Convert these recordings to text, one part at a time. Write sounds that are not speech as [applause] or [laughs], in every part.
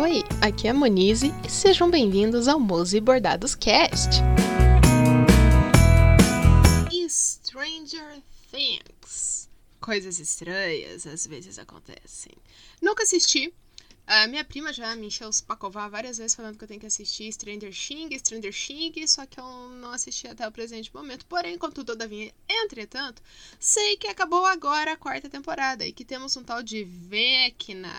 Oi, aqui é a Monize e sejam bem-vindos ao Mose Bordados Cast. Stranger Things. Coisas estranhas às vezes acontecem. Nunca assisti, a minha prima já me encheu os pacovar várias vezes falando que eu tenho que assistir Stranger Things, Stranger Things, só que eu não assisti até o presente momento. Porém, contudo, todavia, entretanto, sei que acabou agora a quarta temporada e que temos um tal de Vecna,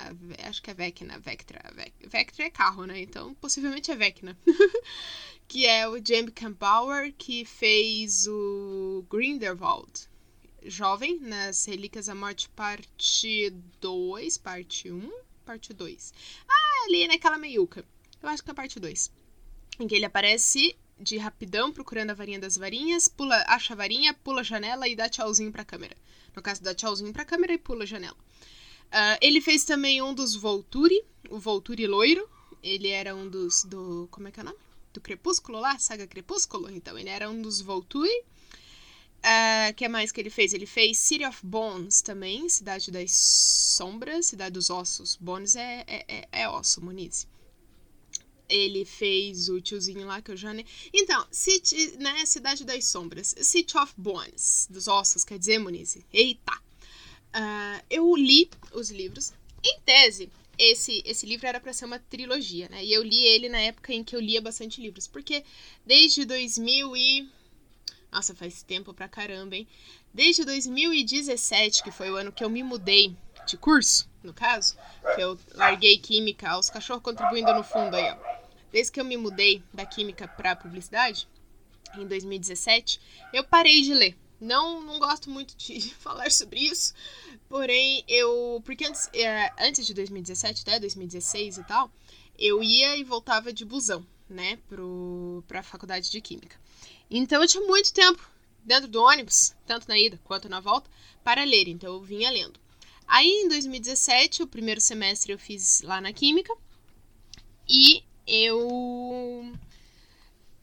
acho que é Vecna, Vectra, Vectra é carro, né? Então, possivelmente é Vecna. [laughs] que é o Jamie Campbauer, que fez o Grindelwald. Jovem, nas Relíquias da Morte, parte 2, parte 1 parte 2. Ah, ali naquela meiuca. Eu acho que é a parte 2. Em que ele aparece de rapidão procurando a varinha das varinhas, pula, acha a varinha, pula a janela e dá tchauzinho pra câmera. No caso, dá tchauzinho pra câmera e pula a janela. Uh, ele fez também um dos Volturi, o Volturi loiro. Ele era um dos. do. Como é que é o nome? Do Crepúsculo lá, saga Crepúsculo. Então, ele era um dos Volturi. O uh, ah, que mais que ele fez? Ele fez City of Bones também, Cidade das Sombras, Cidade dos Ossos. Bones é, é, é, é osso, Moniz. Ele fez o tiozinho lá que eu já nem. Então, City, né? Cidade das Sombras. City of Bones, dos ossos, quer dizer, Moniz? Eita! Uh, eu li os livros. Em tese, esse, esse livro era para ser uma trilogia, né? E eu li ele na época em que eu lia bastante livros. Porque desde 2000 e nossa, faz tempo pra caramba, hein? Desde 2017, que foi o ano que eu me mudei de curso, no caso, que eu larguei química, os cachorros contribuindo no fundo aí, ó. Desde que eu me mudei da química pra publicidade, em 2017, eu parei de ler. Não, não gosto muito de [laughs] falar sobre isso, porém eu. Porque antes, é, antes de 2017, até 2016 e tal, eu ia e voltava de busão, né, pro, pra faculdade de Química. Então eu tinha muito tempo dentro do ônibus, tanto na ida quanto na volta, para ler. Então eu vinha lendo. Aí em 2017, o primeiro semestre eu fiz lá na Química e eu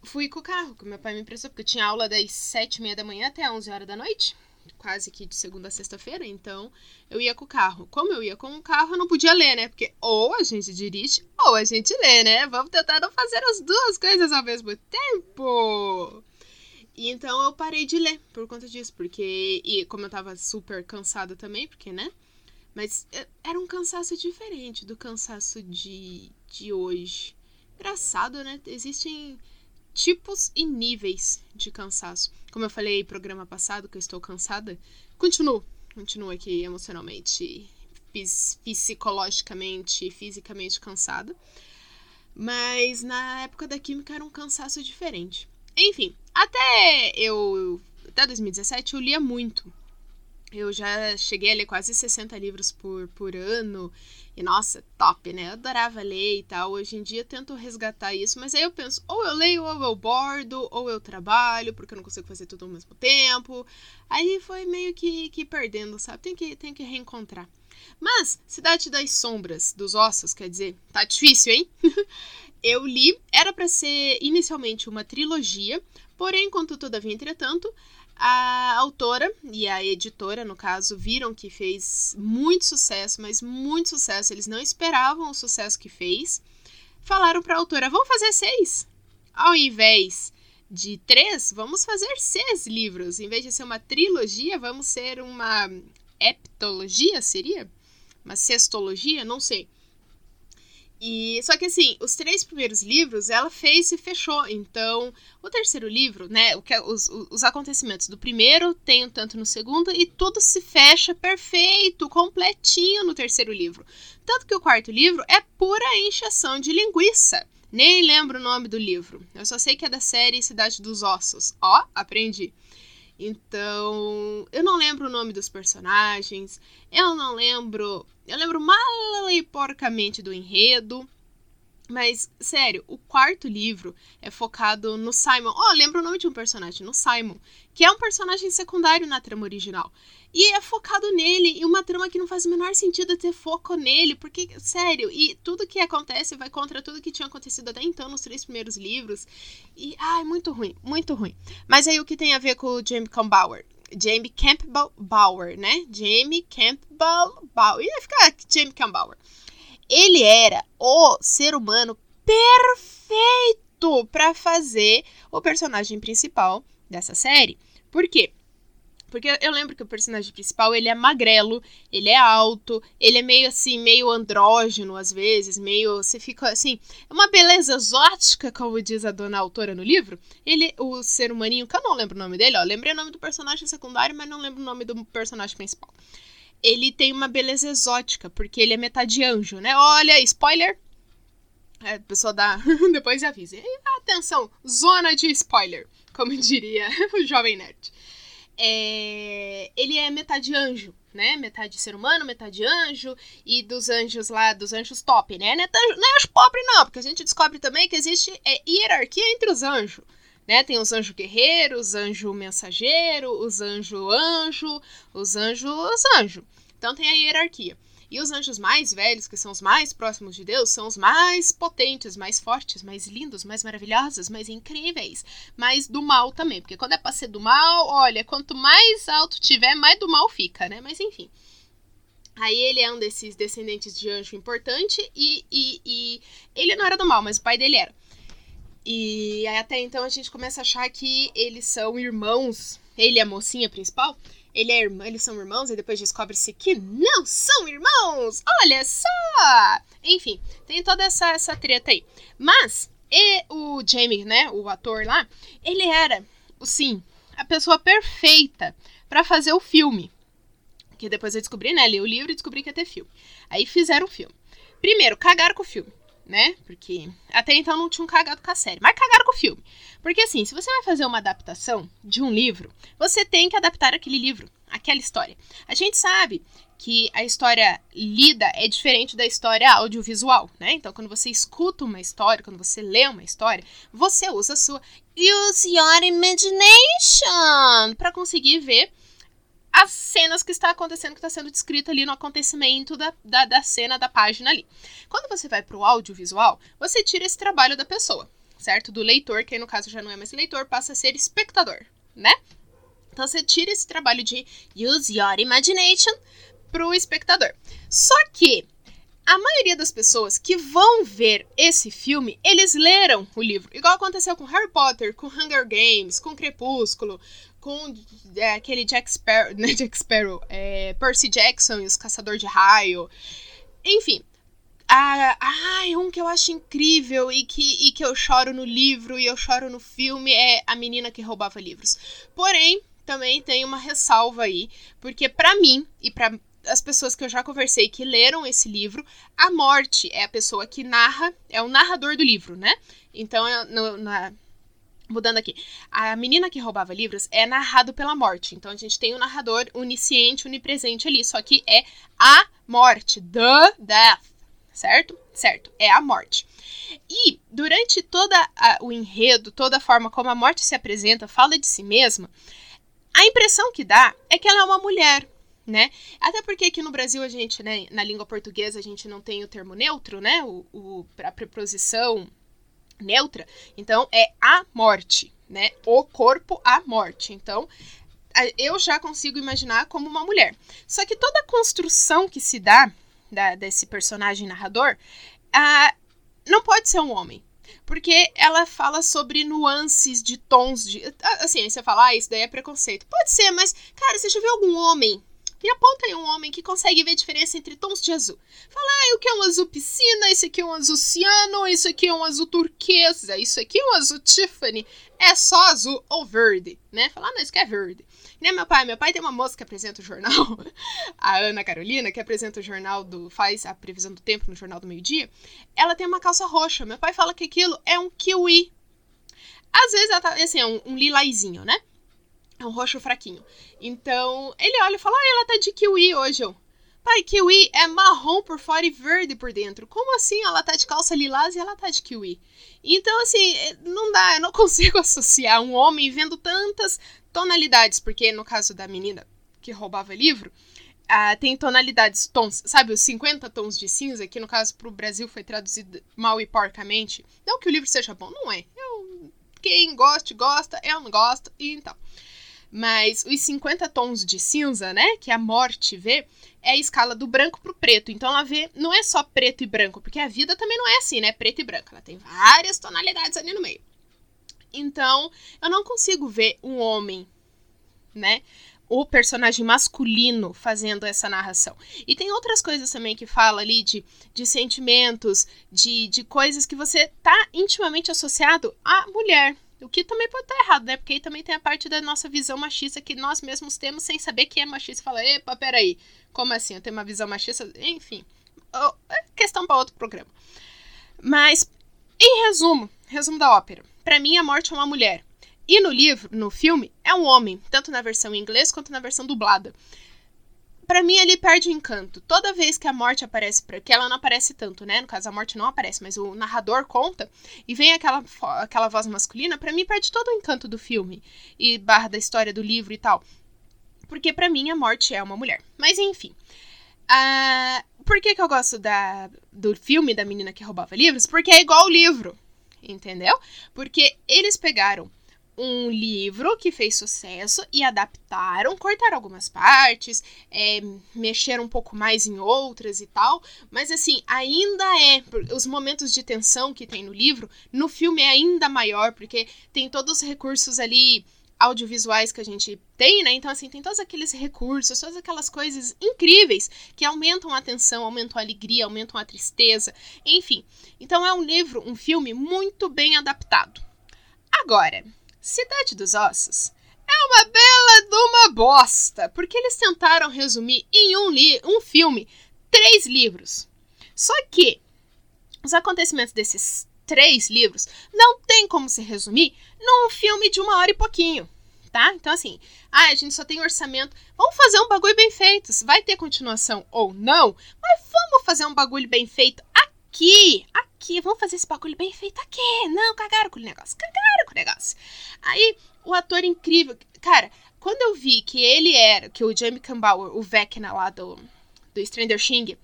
fui com o carro, que meu pai me emprestou, porque eu tinha aula das sete e meia da manhã até 11 horas da noite, quase que de segunda a sexta-feira, então eu ia com o carro. Como eu ia com o carro, eu não podia ler, né? Porque ou a gente dirige ou a gente lê, né? Vamos tentar não fazer as duas coisas ao mesmo tempo. E então eu parei de ler por conta disso, porque. E como eu tava super cansada também, porque, né? Mas é, era um cansaço diferente do cansaço de, de hoje. Engraçado, né? Existem tipos e níveis de cansaço. Como eu falei no programa passado, que eu estou cansada, continuo. Continuo aqui emocionalmente, psicologicamente, fisicamente cansada. Mas na época da química era um cansaço diferente. Enfim, até eu. Até 2017 eu lia muito. Eu já cheguei a ler quase 60 livros por, por ano. E nossa, top, né? Eu adorava ler e tal. Hoje em dia tento resgatar isso, mas aí eu penso, ou eu leio, ou eu bordo, ou eu trabalho, porque eu não consigo fazer tudo ao mesmo tempo. Aí foi meio que, que perdendo, sabe? Tem que, tem que reencontrar. Mas, Cidade das Sombras, dos Ossos, quer dizer, tá difícil, hein? [laughs] eu li, era para ser inicialmente uma trilogia, Porém, contudo, todavia, entretanto, a autora e a editora, no caso, viram que fez muito sucesso, mas muito sucesso. Eles não esperavam o sucesso que fez. Falaram para a autora: vamos fazer seis. Ao invés de três, vamos fazer seis livros. Em vez de ser uma trilogia, vamos ser uma heptologia, seria? Uma sextologia? Não sei. E só que assim, os três primeiros livros ela fez e fechou. Então, o terceiro livro, né, o que é, os, os acontecimentos do primeiro tem um tanto no segundo e tudo se fecha perfeito, completinho no terceiro livro. Tanto que o quarto livro é pura encheção de linguiça. Nem lembro o nome do livro. Eu só sei que é da série Cidade dos Ossos. Ó, aprendi. Então, eu não lembro o nome dos personagens, eu não lembro. Eu lembro mal e porcamente do enredo. Mas, sério, o quarto livro é focado no Simon. Oh, lembra o nome de um personagem, no Simon, que é um personagem secundário na trama original. E é focado nele, e uma trama que não faz o menor sentido ter foco nele, porque, sério, e tudo que acontece vai contra tudo que tinha acontecido até então nos três primeiros livros. E, ai, muito ruim, muito ruim. Mas aí o que tem a ver com o Jamie Campbell? Jamie Campbell Bauer, né? Jamie Campbell Bauer. Ia ficar Jamie Campbell. Ele era o ser humano perfeito para fazer o personagem principal dessa série. Por quê? Porque eu lembro que o personagem principal, ele é magrelo, ele é alto, ele é meio assim, meio andrógeno às vezes, meio, você fica assim, uma beleza exótica, como diz a dona autora no livro. Ele, o ser humaninho, que eu não lembro o nome dele, ó, lembrei o nome do personagem secundário, mas não lembro o nome do personagem principal. Ele tem uma beleza exótica, porque ele é metade anjo, né? Olha, spoiler, é, a pessoa dá. [laughs] Depois avisa. Atenção, zona de spoiler, como [laughs] diria o jovem nerd é, ele é metade anjo, né? Metade ser humano, metade anjo, e dos anjos lá, dos anjos top, né? Não é, não é anjo pobre, não, porque a gente descobre também que existe é, hierarquia entre os anjos. Né? Tem os anjos guerreiros, os anjos mensageiro, os anjos anjo, os anjos anjo. Então tem a hierarquia. E os anjos mais velhos, que são os mais próximos de Deus, são os mais potentes, mais fortes, mais lindos, mais maravilhosos, mais incríveis, mais do mal também. Porque quando é pra ser do mal, olha, quanto mais alto tiver, mais do mal fica, né? Mas enfim. Aí ele é um desses descendentes de anjo importante e, e, e ele não era do mal, mas o pai dele era. E até então a gente começa a achar que eles são irmãos. Ele é a mocinha principal ele é irmão, eles são irmãos e depois descobre-se que não são irmãos. Olha só! Enfim, tem toda essa, essa treta aí. Mas e o Jamie, né, o ator lá, ele era, sim, a pessoa perfeita para fazer o filme. Que depois eu descobri, né, li o livro e descobri que ia ter filme. Aí fizeram o filme. Primeiro, cagaram com o filme né? Porque até então não tinham cagado com a série, mas cagaram com o filme. Porque assim, se você vai fazer uma adaptação de um livro, você tem que adaptar aquele livro, aquela história. A gente sabe que a história lida é diferente da história audiovisual, né? Então, quando você escuta uma história, quando você lê uma história, você usa a sua use your imagination para conseguir ver as cenas que está acontecendo, que está sendo descrita ali no acontecimento da, da, da cena, da página ali. Quando você vai para o audiovisual, você tira esse trabalho da pessoa, certo? Do leitor, que aí no caso já não é mais leitor, passa a ser espectador, né? Então você tira esse trabalho de use your imagination para o espectador. Só que a maioria das pessoas que vão ver esse filme, eles leram o livro. Igual aconteceu com Harry Potter, com Hunger Games, com Crepúsculo, com é, aquele Jack Sparrow, [laughs] né, Jack Sparrow, é, Percy Jackson e os Caçador de Raio. Enfim. Ah, ai, um que eu acho incrível e que, e que eu choro no livro e eu choro no filme é A Menina que Roubava Livros. Porém, também tem uma ressalva aí, porque para mim e para as pessoas que eu já conversei que leram esse livro, a morte é a pessoa que narra, é o narrador do livro, né? Então, no, na, Mudando aqui. A menina que roubava livros é narrado pela morte. Então a gente tem o um narrador onisciente, onipresente ali. Só que é a morte. The death. Certo? Certo. É a morte. E durante todo o enredo, toda a forma como a morte se apresenta, fala de si mesma, a impressão que dá é que ela é uma mulher. Né? Até porque aqui no Brasil a gente, né, na língua portuguesa, a gente não tem o termo neutro, né? O, o, a preposição neutra, então é a morte, né? O corpo, a morte. Então, eu já consigo imaginar como uma mulher. Só que toda a construção que se dá da, desse personagem narrador não pode ser um homem. Porque ela fala sobre nuances de tons de. Assim, você fala, ah, isso daí é preconceito. Pode ser, mas, cara, você já viu algum homem e aponta aí um homem que consegue ver a diferença entre tons de azul. Fala, ah, o que é um azul piscina, esse aqui é um azul ciano, isso aqui é um azul turquesa, isso aqui é um azul Tiffany. É só azul ou verde, né? Fala, ah, não, isso aqui é verde. Nem meu pai, meu pai tem uma moça que apresenta o jornal, [laughs] a Ana Carolina, que apresenta o jornal do. faz a previsão do tempo no jornal do meio-dia. Ela tem uma calça roxa. Meu pai fala que aquilo é um kiwi. Às vezes ela tá, assim, é um, um lilaizinho, né? É um roxo fraquinho. Então, ele olha e fala: Ah, ela tá de kiwi hoje. Eu, Pai, kiwi é marrom por fora e verde por dentro. Como assim ela tá de calça lilás e ela tá de kiwi? Então, assim, é, não dá, eu não [laughs] consigo associar um homem vendo tantas tonalidades, porque no caso da menina que roubava livro, ah, tem tonalidades, tons, sabe, os 50 tons de cinza, que no caso pro Brasil foi traduzido mal e porcamente. Não que o livro seja bom, não é. Eu, quem gosta, gosta, eu não gosto, e então. Mas os 50 tons de cinza, né, que a morte vê, é a escala do branco pro preto. Então ela vê, não é só preto e branco, porque a vida também não é assim, né? Preto e branco. Ela tem várias tonalidades ali no meio. Então, eu não consigo ver um homem, né? O personagem masculino fazendo essa narração. E tem outras coisas também que fala ali de, de sentimentos, de, de coisas que você tá intimamente associado à mulher. O que também pode estar errado, né? Porque aí também tem a parte da nossa visão machista que nós mesmos temos sem saber que é machista. Fala, epa, peraí, como assim? Eu tenho uma visão machista? Enfim, é questão para outro programa. Mas, em resumo, resumo da ópera. Para mim, a morte é uma mulher. E no livro, no filme, é um homem, tanto na versão em inglês quanto na versão dublada. Para mim, ele perde o encanto. Toda vez que a morte aparece, porque ela não aparece tanto, né? No caso, a morte não aparece, mas o narrador conta e vem aquela, aquela voz masculina, para mim perde todo o encanto do filme e barra da história do livro e tal. Porque para mim a morte é uma mulher. Mas enfim. Uh, por que, que eu gosto da, do filme da menina que roubava livros? Porque é igual o livro entendeu? Porque eles pegaram um livro que fez sucesso e adaptaram, cortaram algumas partes, é, mexeram um pouco mais em outras e tal, mas assim, ainda é. Os momentos de tensão que tem no livro, no filme é ainda maior, porque tem todos os recursos ali audiovisuais que a gente tem, né? Então, assim, tem todos aqueles recursos, todas aquelas coisas incríveis que aumentam a tensão, aumentam a alegria, aumentam a tristeza, enfim. Então, é um livro, um filme muito bem adaptado. Agora, Cidade dos Ossos é uma bela de uma bosta, porque eles tentaram resumir em um, li um filme três livros. Só que os acontecimentos desses três livros, não tem como se resumir num filme de uma hora e pouquinho, tá? Então, assim, ah, a gente só tem orçamento. Vamos fazer um bagulho bem feito. Vai ter continuação ou não, mas vamos fazer um bagulho bem feito aqui, aqui. Vamos fazer esse bagulho bem feito aqui. Não, cagaram com o negócio, cagaram com o negócio. Aí, o ator incrível. Cara, quando eu vi que ele era, que o Jamie Campbell, o Vecna lá do, do Stranger Things,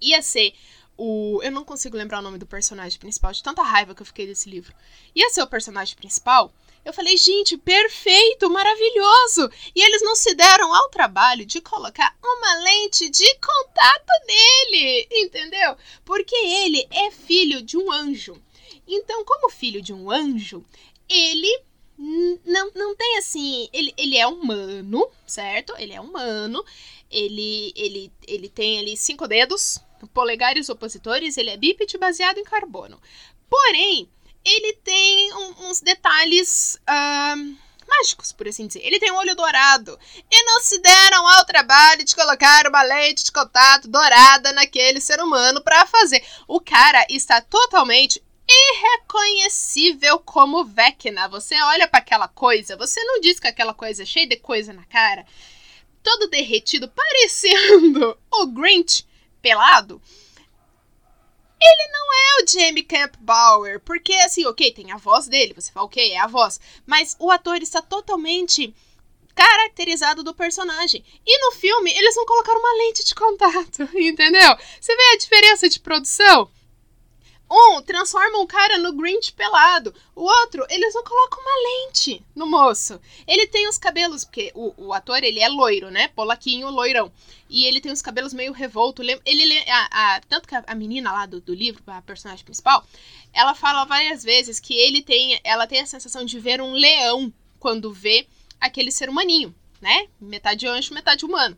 ia ser o. Eu não consigo lembrar o nome do personagem principal, de tanta raiva que eu fiquei desse livro. Ia ser o personagem principal. Eu falei, gente, perfeito, maravilhoso! E eles não se deram ao trabalho de colocar uma lente de contato nele, entendeu? Porque ele é filho de um anjo. Então, como filho de um anjo, ele não, não tem assim. Ele, ele é humano, certo? Ele é humano. Ele, ele, ele tem ali cinco dedos, polegares opositores, ele é bípede baseado em carbono. Porém, ele tem um, uns detalhes uh, mágicos, por assim dizer. Ele tem um olho dourado. E não se deram ao trabalho de colocar uma lente de contato dourada naquele ser humano para fazer. O cara está totalmente irreconhecível como Vecna. Você olha para aquela coisa, você não diz que aquela coisa é cheia de coisa na cara, todo derretido, [laughs] parecendo o Grinch pelado, ele não é o Jamie Camp Bauer, porque assim, ok, tem a voz dele, você fala, ok, é a voz, mas o ator está totalmente caracterizado do personagem. E no filme, eles vão colocar uma lente de contato, [laughs] entendeu? Você vê a diferença de produção? Um transforma um cara no Grinch pelado. O outro, eles não colocam uma lente no moço. Ele tem os cabelos, porque o, o ator, ele é loiro, né? Polaquinho, loirão. E ele tem os cabelos meio revolto. Ele, a, a, tanto que a, a menina lá do, do livro, a personagem principal, ela fala várias vezes que ele tem, ela tem a sensação de ver um leão quando vê aquele ser humaninho, né? Metade anjo, metade humano.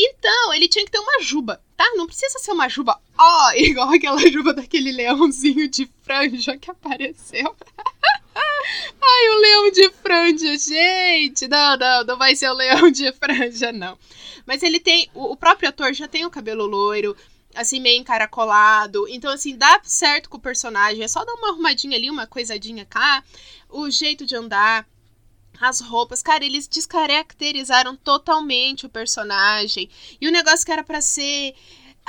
Então, ele tinha que ter uma juba, tá? Não precisa ser uma juba, ó, oh, [laughs] igual aquela juba daquele leãozinho de franja que apareceu. [laughs] Ai, o leão de franja, gente! Não, não, não vai ser o leão de franja, não. Mas ele tem. O, o próprio ator já tem o cabelo loiro, assim, meio encaracolado. Então, assim, dá certo com o personagem. É só dar uma arrumadinha ali, uma coisadinha cá. O jeito de andar as roupas, cara, eles descaracterizaram totalmente o personagem. E o negócio que era para ser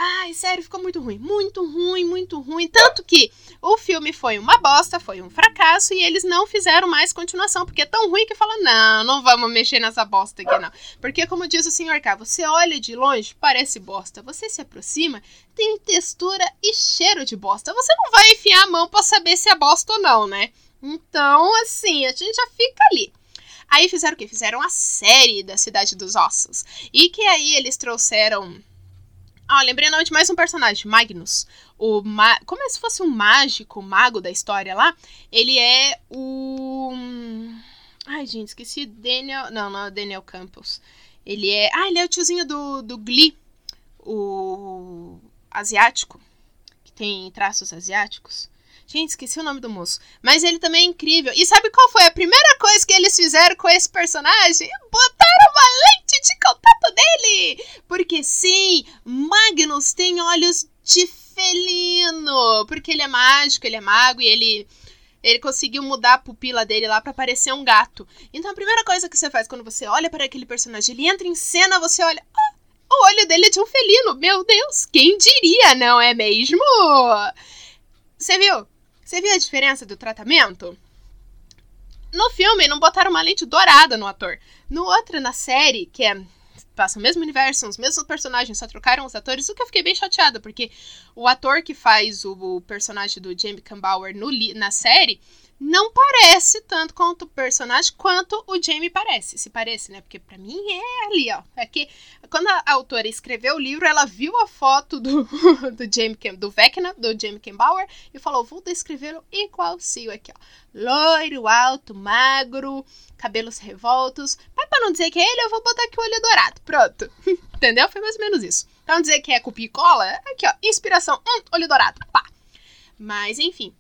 Ai, sério, ficou muito ruim. Muito ruim, muito ruim. Tanto que o filme foi uma bosta, foi um fracasso e eles não fizeram mais continuação, porque é tão ruim que fala: não, não vamos mexer nessa bosta aqui, não. Porque, como diz o senhor K, você olha de longe, parece bosta. Você se aproxima, tem textura e cheiro de bosta. Você não vai enfiar a mão para saber se é bosta ou não, né? Então, assim, a gente já fica ali. Aí fizeram o quê? Fizeram a série da Cidade dos Ossos. E que aí eles trouxeram. Ah, lembrei o nome de mais um personagem, Magnus. O ma... Como é se fosse um mágico, mago da história lá. Ele é o. Ai, gente, esqueci. Daniel. Não, não é Daniel Campos. Ele é. Ah, ele é o tiozinho do, do Glee. O. Asiático. Que tem traços asiáticos. Gente, esqueci o nome do moço. Mas ele também é incrível. E sabe qual foi a primeira coisa que eles fizeram com esse personagem? Botaram uma lente de contato dele! Porque sim, Magnus tem olhos de felino. Porque ele é mágico, ele é mago e ele. Ele conseguiu mudar a pupila dele lá para parecer um gato. Então a primeira coisa que você faz quando você olha para aquele personagem, ele entra em cena, você olha. Ah, o olho dele é de um felino. Meu Deus, quem diria, não é mesmo? Você viu? Você viu a diferença do tratamento? No filme, não botaram uma lente dourada no ator. No outro, na série, que é passa o mesmo universo, os mesmos personagens, só trocaram os atores, o que eu fiquei bem chateada, porque o ator que faz o, personagem do Jamie Campbell no, na série não parece tanto quanto o personagem quanto o Jamie parece. Se parece, né? Porque para mim é ali, ó. É que quando a autora escreveu o livro, ela viu a foto do, [laughs] do Jamie do Vecna, do Jamie Bauer, e falou: vou descrevê-lo igualzinho aqui, ó. Loiro, alto, magro, cabelos revoltos. Mas pra não dizer que é ele, eu vou botar aqui o olho dourado. Pronto. [laughs] Entendeu? Foi mais ou menos isso. Pra não dizer que é copia e cola, aqui, ó. Inspiração, hum, olho dourado. Pá. Mas, enfim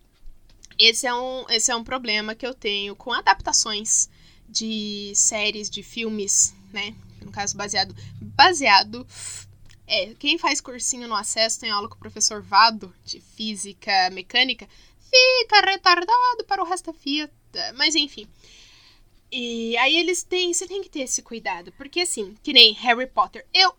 esse é um, esse é um problema que eu tenho com adaptações de séries, de filmes, né? No caso, baseado. Baseado. É, quem faz cursinho no acesso tem aula com o professor Vado de física mecânica, fica retardado para o resto da vida. Mas enfim. E aí eles têm. Você tem que ter esse cuidado. Porque assim, que nem Harry Potter. Eu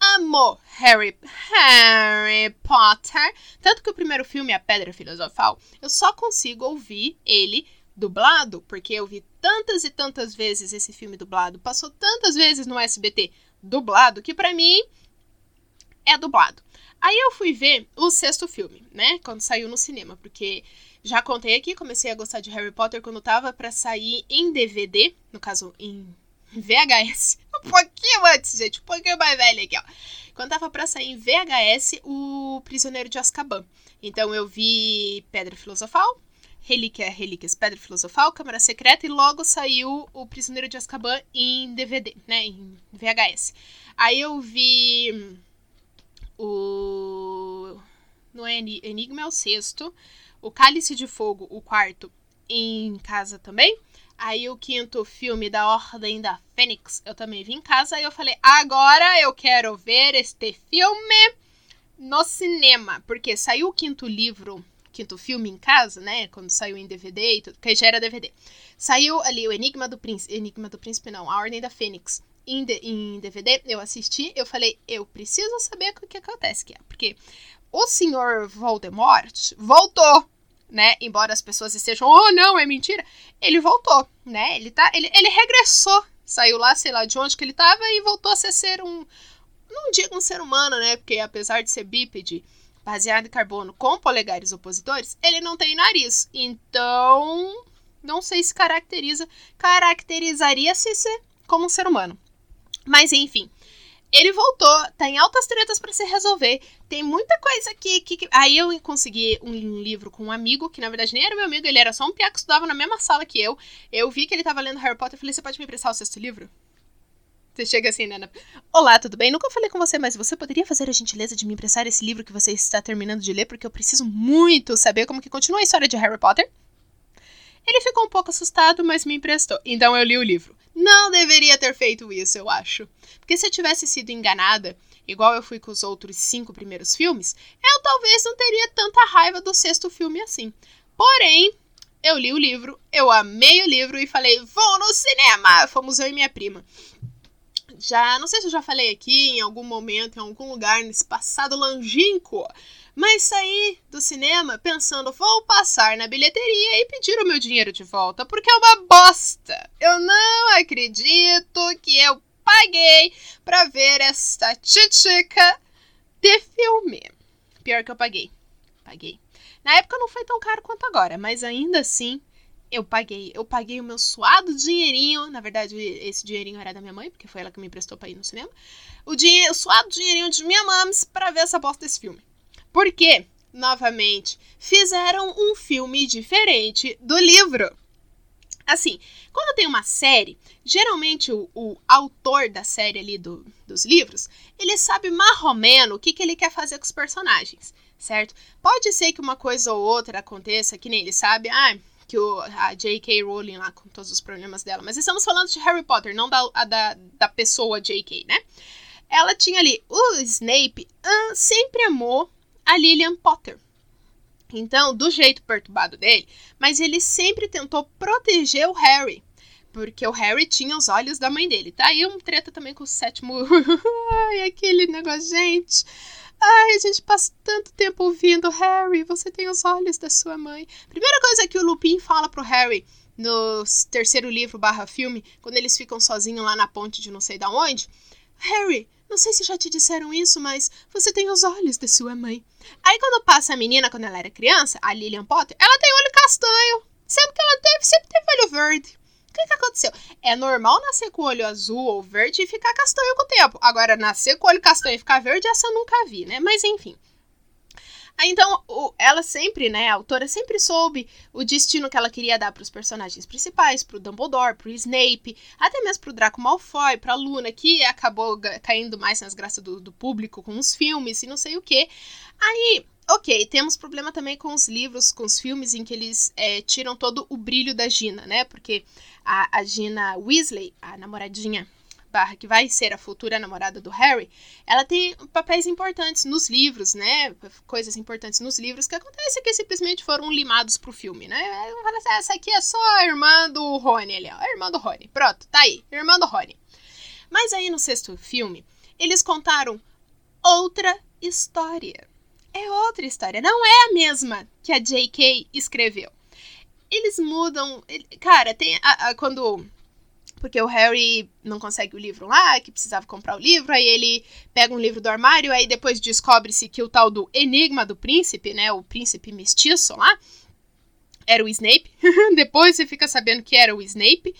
amo Harry, Harry Potter. Tanto que o primeiro filme, A Pedra Filosofal, eu só consigo ouvir ele dublado, porque eu vi tantas e tantas vezes esse filme dublado, passou tantas vezes no SBT dublado, que para mim é dublado. Aí eu fui ver o sexto filme, né? Quando saiu no cinema, porque já contei aqui, comecei a gostar de Harry Potter quando tava para sair em DVD, no caso em VHS. [laughs] Um pouquinho antes, gente. Um pouquinho mais velho aqui, ó. Quando tava pra sair em VHS, o Prisioneiro de Azkaban. Então eu vi Pedra Filosofal, Relíquia, Relíquias, Pedra Filosofal, Câmara Secreta e logo saiu o Prisioneiro de Azkaban em DVD, né, em VHS. Aí eu vi o no Enigma é o sexto, o Cálice de Fogo, o quarto, em casa também. Aí o quinto filme da Ordem da Fênix, eu também vi em casa e eu falei, agora eu quero ver este filme no cinema, porque saiu o quinto livro, quinto filme em casa, né, quando saiu em DVD e tudo, que já era DVD. Saiu ali o Enigma do Príncipe, Enigma do Príncipe não, A Ordem da Fênix, em, de, em DVD, eu assisti, eu falei, eu preciso saber o que acontece aqui, porque o senhor Voldemort voltou né? Embora as pessoas estejam, oh, não, é mentira. Ele voltou, né? Ele tá, ele, ele regressou, saiu lá, sei lá de onde que ele tava e voltou a ser, ser um, não digo um ser humano, né? Porque apesar de ser bípede, baseado em carbono com polegares opositores, ele não tem nariz. Então, não sei se caracteriza, caracterizaria-se como um ser humano. Mas enfim, ele voltou, tem tá altas tretas para se resolver. Tem muita coisa aqui que, Aí eu consegui um livro com um amigo, que na verdade nem era meu amigo, ele era só um piá que estudava na mesma sala que eu. Eu vi que ele tava lendo Harry Potter e falei: Você pode me emprestar o sexto livro? Você chega assim, né? Olá, tudo bem? Nunca falei com você, mas você poderia fazer a gentileza de me emprestar esse livro que você está terminando de ler, porque eu preciso muito saber como que continua a história de Harry Potter? Ele ficou um pouco assustado, mas me emprestou. Então eu li o livro. Não deveria ter feito isso, eu acho. Porque se eu tivesse sido enganada, igual eu fui com os outros cinco primeiros filmes, eu talvez não teria tanta raiva do sexto filme assim. Porém, eu li o livro, eu amei o livro e falei: vou no cinema! Fomos eu e minha prima. Já, não sei se eu já falei aqui em algum momento, em algum lugar, nesse passado longínquo, mas saí do cinema pensando, vou passar na bilheteria e pedir o meu dinheiro de volta, porque é uma bosta. Eu não acredito que eu paguei para ver esta titica de filme. Pior que eu paguei. Paguei. Na época não foi tão caro quanto agora, mas ainda assim eu paguei. Eu paguei o meu suado dinheirinho. Na verdade, esse dinheirinho era da minha mãe, porque foi ela que me emprestou pra ir no cinema. O, dinheiro, o suado dinheirinho de minha mames para ver essa bosta desse filme. Por quê? Novamente, fizeram um filme diferente do livro. Assim, quando tem uma série, geralmente o, o autor da série ali do, dos livros, ele sabe marromeno o que, que ele quer fazer com os personagens, certo? Pode ser que uma coisa ou outra aconteça, que nem ele sabe, ah, que o, a J.K. Rowling lá com todos os problemas dela, mas estamos falando de Harry Potter, não da, da, da pessoa J.K., né? Ela tinha ali, o Snape uh, sempre amou a Lillian Potter. Então, do jeito perturbado dele, mas ele sempre tentou proteger o Harry. Porque o Harry tinha os olhos da mãe dele. Tá aí um treta também com o sétimo. [laughs] Ai, aquele negócio, gente. Ai, a gente passa tanto tempo ouvindo, Harry, você tem os olhos da sua mãe. Primeira coisa que o Lupin fala pro Harry no terceiro livro barra filme, quando eles ficam sozinhos lá na ponte de não sei da onde. Harry, não sei se já te disseram isso, mas você tem os olhos da sua mãe. Aí quando passa a menina, quando ela era criança, a Lillian Potter, ela tem olho castanho. Sempre que ela teve, sempre teve olho verde. Que, que aconteceu? É normal nascer com o olho azul ou verde e ficar castanho com o tempo. Agora, nascer com o olho castanho e ficar verde, essa eu nunca vi, né? Mas enfim. Então, ela sempre, né, a autora sempre soube o destino que ela queria dar para os personagens principais, para o Dumbledore, para o Snape, até mesmo para o Draco Malfoy, para a Luna, que acabou caindo mais nas graças do, do público com os filmes e não sei o que. Aí, Ok, temos problema também com os livros, com os filmes, em que eles é, tiram todo o brilho da Gina, né? Porque a, a Gina Weasley, a namoradinha barra que vai ser a futura namorada do Harry, ela tem papéis importantes nos livros, né? Coisas importantes nos livros que acontece que simplesmente foram limados pro filme, né? Assim, ah, essa aqui é só a irmã do Rony ali, ó. A irmã do Rony. Pronto, tá aí. Irmã do Rony. Mas aí no sexto filme, eles contaram outra história é outra história. Não é a mesma que a J.K. escreveu. Eles mudam. Cara, tem. A, a, quando. Porque o Harry não consegue o livro lá, que precisava comprar o livro, aí ele pega um livro do armário, aí depois descobre-se que o tal do Enigma do Príncipe, né? O príncipe mestiço lá, era o Snape. [laughs] depois você fica sabendo que era o Snape.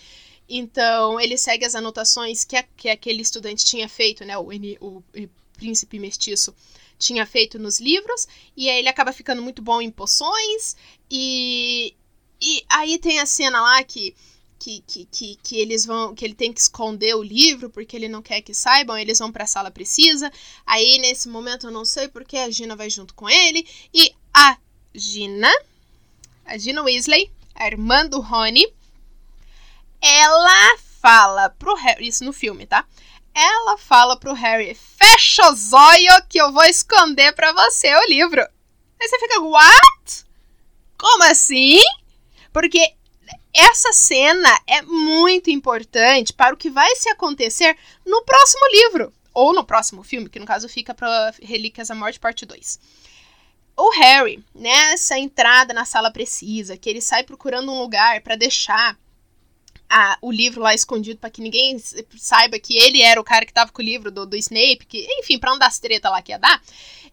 Então, ele segue as anotações que, a, que aquele estudante tinha feito, né? O, o, o príncipe mestiço tinha feito nos livros, e aí ele acaba ficando muito bom em poções, e, e aí tem a cena lá que, que, que, que, que eles vão, que ele tem que esconder o livro, porque ele não quer que saibam, eles vão para a sala precisa, aí nesse momento eu não sei porque a Gina vai junto com ele, e a Gina, a Gina Weasley, a irmã do Rony, ela fala pro Harry, isso no filme, tá? Ela fala pro Harry: fecha o zóio que eu vou esconder para você o livro. Aí você fica, what? Como assim? Porque essa cena é muito importante para o que vai se acontecer no próximo livro. Ou no próximo filme, que no caso fica para Relíquias da Morte, parte 2. O Harry, nessa entrada na sala precisa, que ele sai procurando um lugar para deixar a, o livro lá escondido para que ninguém saiba que ele era o cara que tava com o livro do, do Snape, que, enfim, pra não dar as treta lá que ia dar.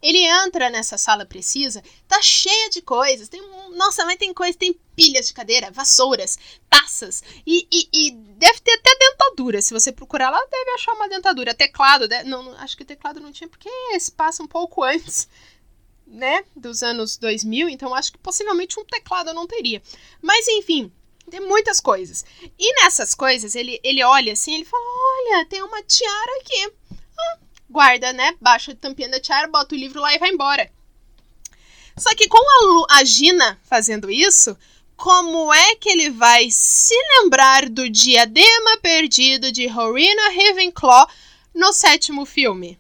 Ele entra nessa sala precisa, tá cheia de coisas. Tem, nossa, mas tem coisa, tem pilhas de cadeira, vassouras, taças e, e, e, deve ter até dentadura. Se você procurar lá, deve achar uma dentadura. Teclado, não, acho que teclado não tinha, porque esse passa um pouco antes, né? Dos anos 2000, então acho que possivelmente um teclado eu não teria. Mas enfim, tem muitas coisas. E nessas coisas, ele, ele olha assim, ele fala: Olha, tem uma tiara aqui. Ah, guarda, né? Baixa a tampinha da tiara, bota o livro lá e vai embora. Só que com a, Lu, a Gina fazendo isso, como é que ele vai se lembrar do diadema perdido de Rowena Ravenclaw no sétimo filme?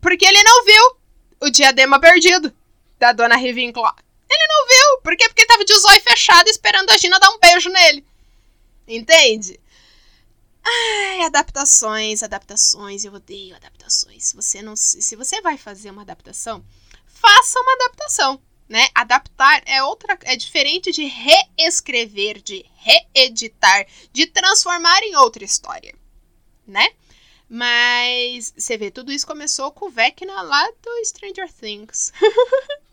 Porque ele não viu o diadema perdido da Dona Ravenclaw. Ele não viu. Por quê? Porque ele tava de zóio fechado esperando a Gina dar um beijo nele. Entende? Ai, adaptações, adaptações. Eu odeio adaptações. Se você não, se você vai fazer uma adaptação, faça uma adaptação, né? Adaptar é outra, é diferente de reescrever, de reeditar, de transformar em outra história, né? Mas você vê, tudo isso começou com o Vecna lá do Stranger Things. [laughs]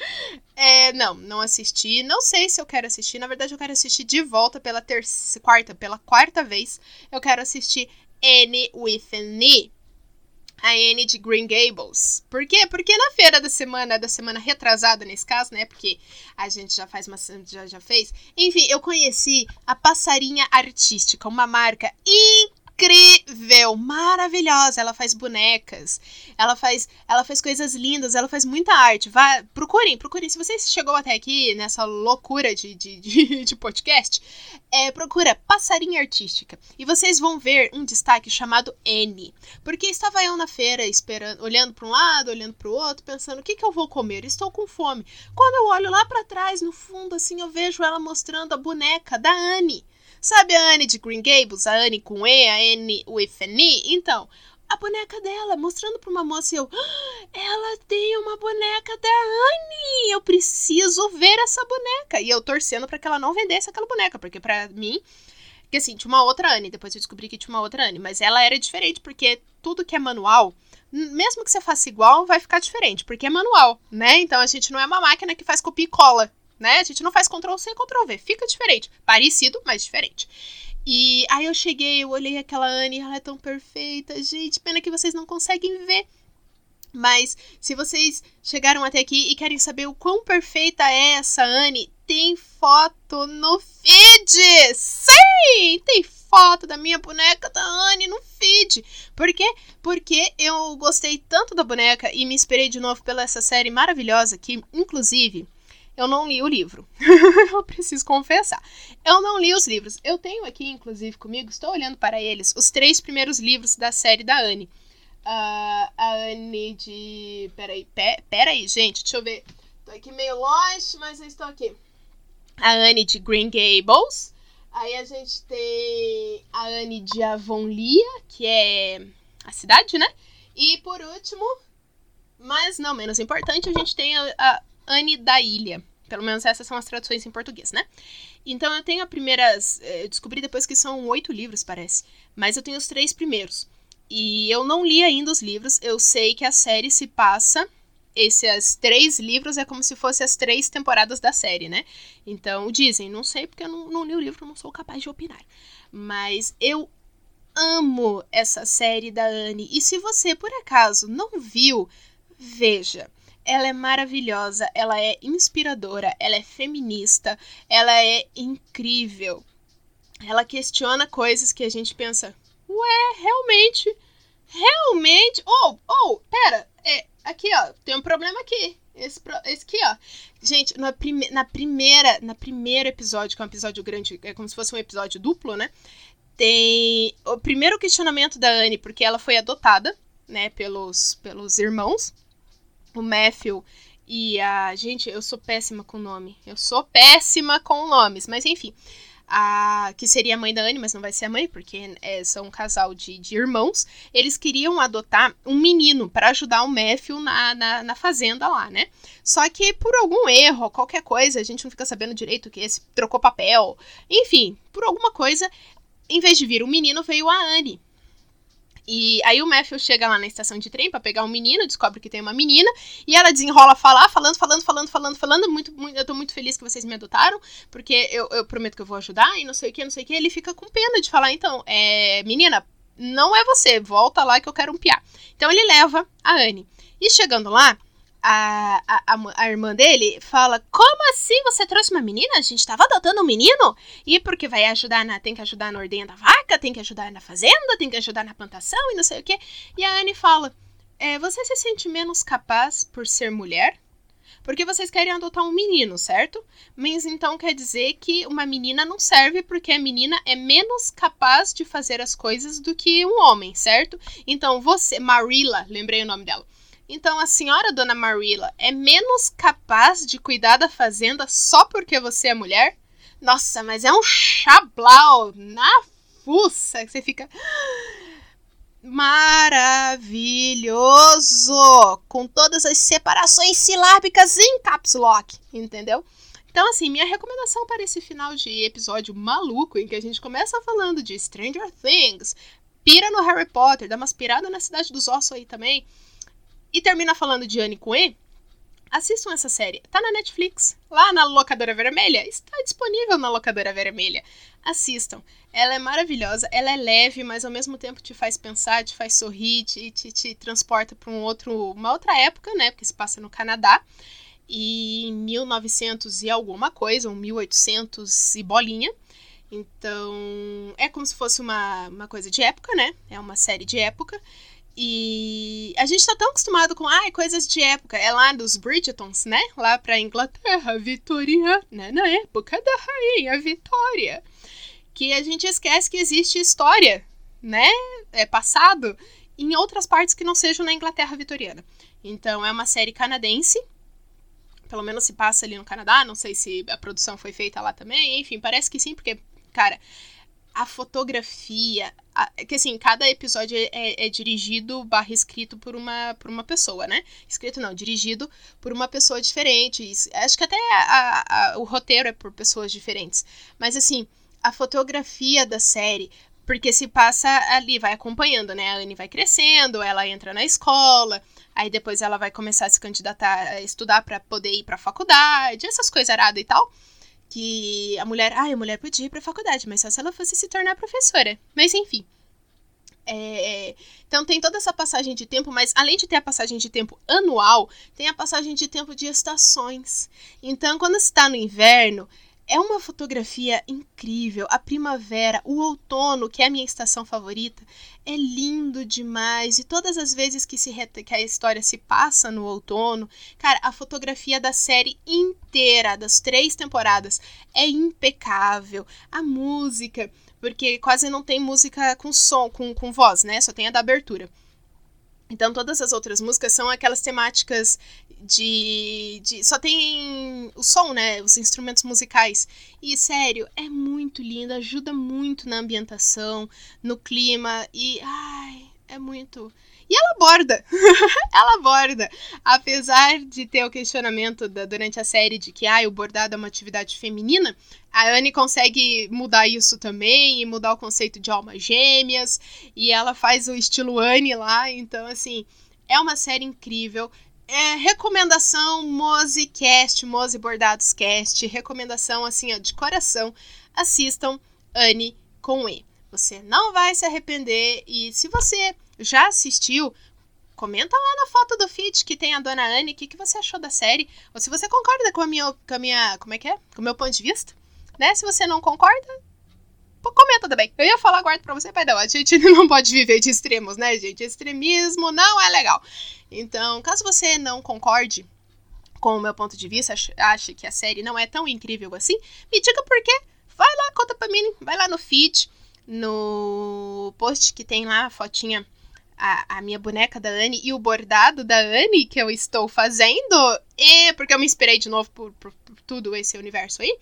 [laughs] É, não, não assisti. Não sei se eu quero assistir. Na verdade, eu quero assistir de volta pela terceira, quarta, pela quarta vez. Eu quero assistir Annie with an E. A Anne de Green Gables. Por quê? Porque na feira da semana, da semana retrasada nesse caso, né? Porque a gente já faz uma. já, já fez. Enfim, eu conheci a Passarinha Artística, uma marca incrível incrível, maravilhosa. Ela faz bonecas, ela faz, ela faz coisas lindas, ela faz muita arte. Vá, procurem, procurem. Se você chegou até aqui nessa loucura de, de, de, [laughs] de podcast, é, procura Passarinha Artística e vocês vão ver um destaque chamado N. Porque estava eu na feira esperando, olhando para um lado, olhando para o outro, pensando o que, que eu vou comer. Estou com fome. Quando eu olho lá para trás, no fundo, assim, eu vejo ela mostrando a boneca da Anne. Sabe a Anne de Green Gables? A Anne com E, a Anne with an E? Então, a boneca dela, mostrando para uma moça e eu, ah, ela tem uma boneca da Anne, eu preciso ver essa boneca. E eu torcendo para que ela não vendesse aquela boneca, porque para mim, que assim, tinha uma outra Anne, depois eu descobri que tinha uma outra Anne, mas ela era diferente, porque tudo que é manual, mesmo que você faça igual, vai ficar diferente, porque é manual, né? Então a gente não é uma máquina que faz copia e cola, né? A gente não faz Ctrl C, Ctrl V, fica diferente. Parecido, mas diferente. E aí eu cheguei, eu olhei aquela Anne, ela é tão perfeita, gente. Pena que vocês não conseguem ver. Mas se vocês chegaram até aqui e querem saber o quão perfeita é essa Anne, tem foto no feed! Sim! Tem foto da minha boneca da Anne no feed. Por quê? Porque eu gostei tanto da boneca e me esperei de novo pela essa série maravilhosa que, inclusive, eu não li o livro. [laughs] eu preciso confessar. Eu não li os livros. Eu tenho aqui, inclusive, comigo, estou olhando para eles, os três primeiros livros da série da Anne. Uh, a Anne de. Peraí, pe... peraí, gente, deixa eu ver. Tô aqui meio longe, mas eu estou aqui. A Anne de Green Gables. Aí a gente tem a Anne de Avonlea, que é a cidade, né? E por último, mas não menos importante, a gente tem a, a Anne da Ilha. Pelo menos essas são as traduções em português, né? Então eu tenho a primeiras. Eh, eu descobri depois que são oito livros, parece. Mas eu tenho os três primeiros. E eu não li ainda os livros. Eu sei que a série se passa. Esses três livros é como se fossem as três temporadas da série, né? Então dizem, não sei porque eu não, não li o livro, não sou capaz de opinar. Mas eu amo essa série da Anne. E se você por acaso não viu, veja. Ela é maravilhosa, ela é inspiradora, ela é feminista, ela é incrível. Ela questiona coisas que a gente pensa, ué, realmente, realmente. Ou, oh, oh, pera, é, aqui ó, tem um problema aqui. Esse, esse aqui, ó. Gente, na, prime na primeira, na primeiro episódio, que é um episódio grande, é como se fosse um episódio duplo, né? Tem o primeiro questionamento da Anne, porque ela foi adotada, né, pelos, pelos irmãos o Matthew e a. Gente, eu sou péssima com nome. Eu sou péssima com nomes, mas enfim. A, que seria a mãe da Anne, mas não vai ser a mãe, porque é, são um casal de, de irmãos. Eles queriam adotar um menino para ajudar o Matthew na, na, na, fazenda lá, né? Só que por algum erro, qualquer coisa, a gente não fica sabendo direito que esse trocou papel. Enfim, por alguma coisa, em vez de vir o menino, veio a Anne. E aí o Matthew chega lá na estação de trem para pegar um menino, descobre que tem uma menina, e ela desenrola falar, falando, falando, falando, falando, falando. Muito, muito, eu tô muito feliz que vocês me adotaram, porque eu, eu prometo que eu vou ajudar, e não sei o que, não sei o que. Ele fica com pena de falar, então, é, menina, não é você, volta lá que eu quero um piá. Então ele leva a Anne. E chegando lá, a, a, a, irmã dele fala: Como assim você trouxe uma menina? A gente tava adotando um menino? E porque vai ajudar na. Tem que ajudar na ordenha da vaca, tem que ajudar na fazenda, tem que ajudar na plantação e não sei o quê. E a Anne fala: é, Você se sente menos capaz por ser mulher? Porque vocês querem adotar um menino, certo? Mas então quer dizer que uma menina não serve porque a menina é menos capaz de fazer as coisas do que um homem, certo? Então você, Marilla, lembrei o nome dela então a senhora Dona Marilla é menos capaz de cuidar da fazenda só porque você é mulher? Nossa, mas é um chablau na fuça que você fica maravilhoso, com todas as separações silábicas em caps lock, entendeu? Então, assim, minha recomendação para esse final de episódio maluco, em que a gente começa falando de Stranger Things, pira no Harry Potter, dá umas piradas na Cidade dos Ossos aí também, e termina falando de Anne com E, assistam essa série. Tá na Netflix, lá na locadora vermelha. Está disponível na locadora vermelha. Assistam. Ela é maravilhosa, ela é leve, mas ao mesmo tempo te faz pensar, te faz sorrir, te, te, te transporta para um outro, uma outra época, né? Porque se passa no Canadá. E em 1900 e alguma coisa, ou 1800 e bolinha. Então, é como se fosse uma, uma coisa de época, né? É uma série de época. E a gente tá tão acostumado com ah, coisas de época. É lá dos Bridgetons, né? Lá pra Inglaterra, Vitoriana, né? na época da rainha Vitória. Que a gente esquece que existe história, né? É passado em outras partes que não sejam na Inglaterra vitoriana. Então é uma série canadense. Pelo menos se passa ali no Canadá. Não sei se a produção foi feita lá também. Enfim, parece que sim, porque, cara, a fotografia. A, que assim, cada episódio é, é, é, dirigido barra escrito por uma, por uma pessoa, né? Escrito não, dirigido por uma pessoa diferente. Acho que até a, a, o roteiro é por pessoas diferentes. Mas assim, a fotografia da série. Porque se passa ali, vai acompanhando, né? A Anne vai crescendo, ela entra na escola, aí depois ela vai começar a se candidatar a estudar para poder ir pra faculdade, essas coisas aradas e tal que a mulher, ah, a mulher podia ir para a faculdade, mas só se ela fosse se tornar professora. Mas enfim. É, então tem toda essa passagem de tempo, mas além de ter a passagem de tempo anual, tem a passagem de tempo de estações. Então, quando está no inverno, é uma fotografia incrível. A primavera, o outono, que é a minha estação favorita, é lindo demais. E todas as vezes que, se que a história se passa no outono, cara, a fotografia da série inteira, das três temporadas, é impecável. A música, porque quase não tem música com som, com, com voz, né? Só tem a da abertura. Então, todas as outras músicas são aquelas temáticas de, de. Só tem o som, né? Os instrumentos musicais. E, sério, é muito lindo, ajuda muito na ambientação, no clima. E. Ai, é muito. E ela aborda. [laughs] ela aborda. Apesar de ter o questionamento da, durante a série de que ah, o bordado é uma atividade feminina, a Anne consegue mudar isso também e mudar o conceito de almas gêmeas. E ela faz o estilo Anne lá. Então, assim, é uma série incrível. É, recomendação Mosecast, Mose Bordados Cast. Recomendação, assim, ó, de coração. Assistam Anne com E. Você não vai se arrepender. E se você já assistiu, comenta lá na foto do feed que tem a Dona Anne o que, que você achou da série. Ou se você concorda com a minha. Com a minha como é que é? Com o meu ponto de vista. Né? Se você não concorda, comenta também. Eu ia falar guarda pra você, pai, não. A gente [laughs] não pode viver de extremos, né, gente? Extremismo não é legal. Então, caso você não concorde com o meu ponto de vista, ache que a série não é tão incrível assim, me diga por quê. Vai lá, conta pra mim, vai lá no feed, no post que tem lá a fotinha a, a minha boneca da Anne e o bordado da Anne que eu estou fazendo. E porque eu me inspirei de novo por, por, por tudo esse universo aí.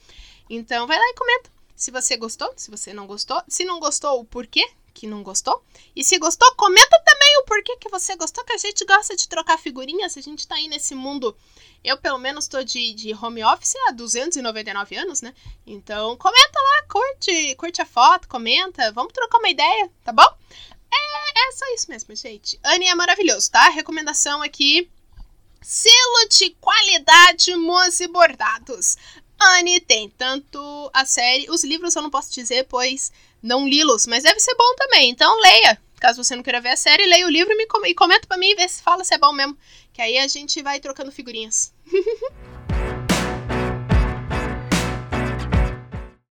Então vai lá e comenta se você gostou, se você não gostou. Se não gostou, o porquê que não gostou. E se gostou, comenta também o porquê que você gostou, que a gente gosta de trocar figurinhas. A gente tá aí nesse mundo. Eu, pelo menos, tô de, de home office há 299 anos, né? Então, comenta lá, curte, curte a foto, comenta. Vamos trocar uma ideia, tá bom? É, é só isso mesmo, gente. Anne é maravilhoso, tá? Recomendação aqui. Selo de qualidade Mose Bordados. Anne tem tanto a série. Os livros eu não posso dizer, pois não li-los, mas deve ser bom também. Então leia. Caso você não queira ver a série, leia o livro e, me e comenta pra mim e vê se fala se é bom mesmo. Que aí a gente vai trocando figurinhas. [laughs]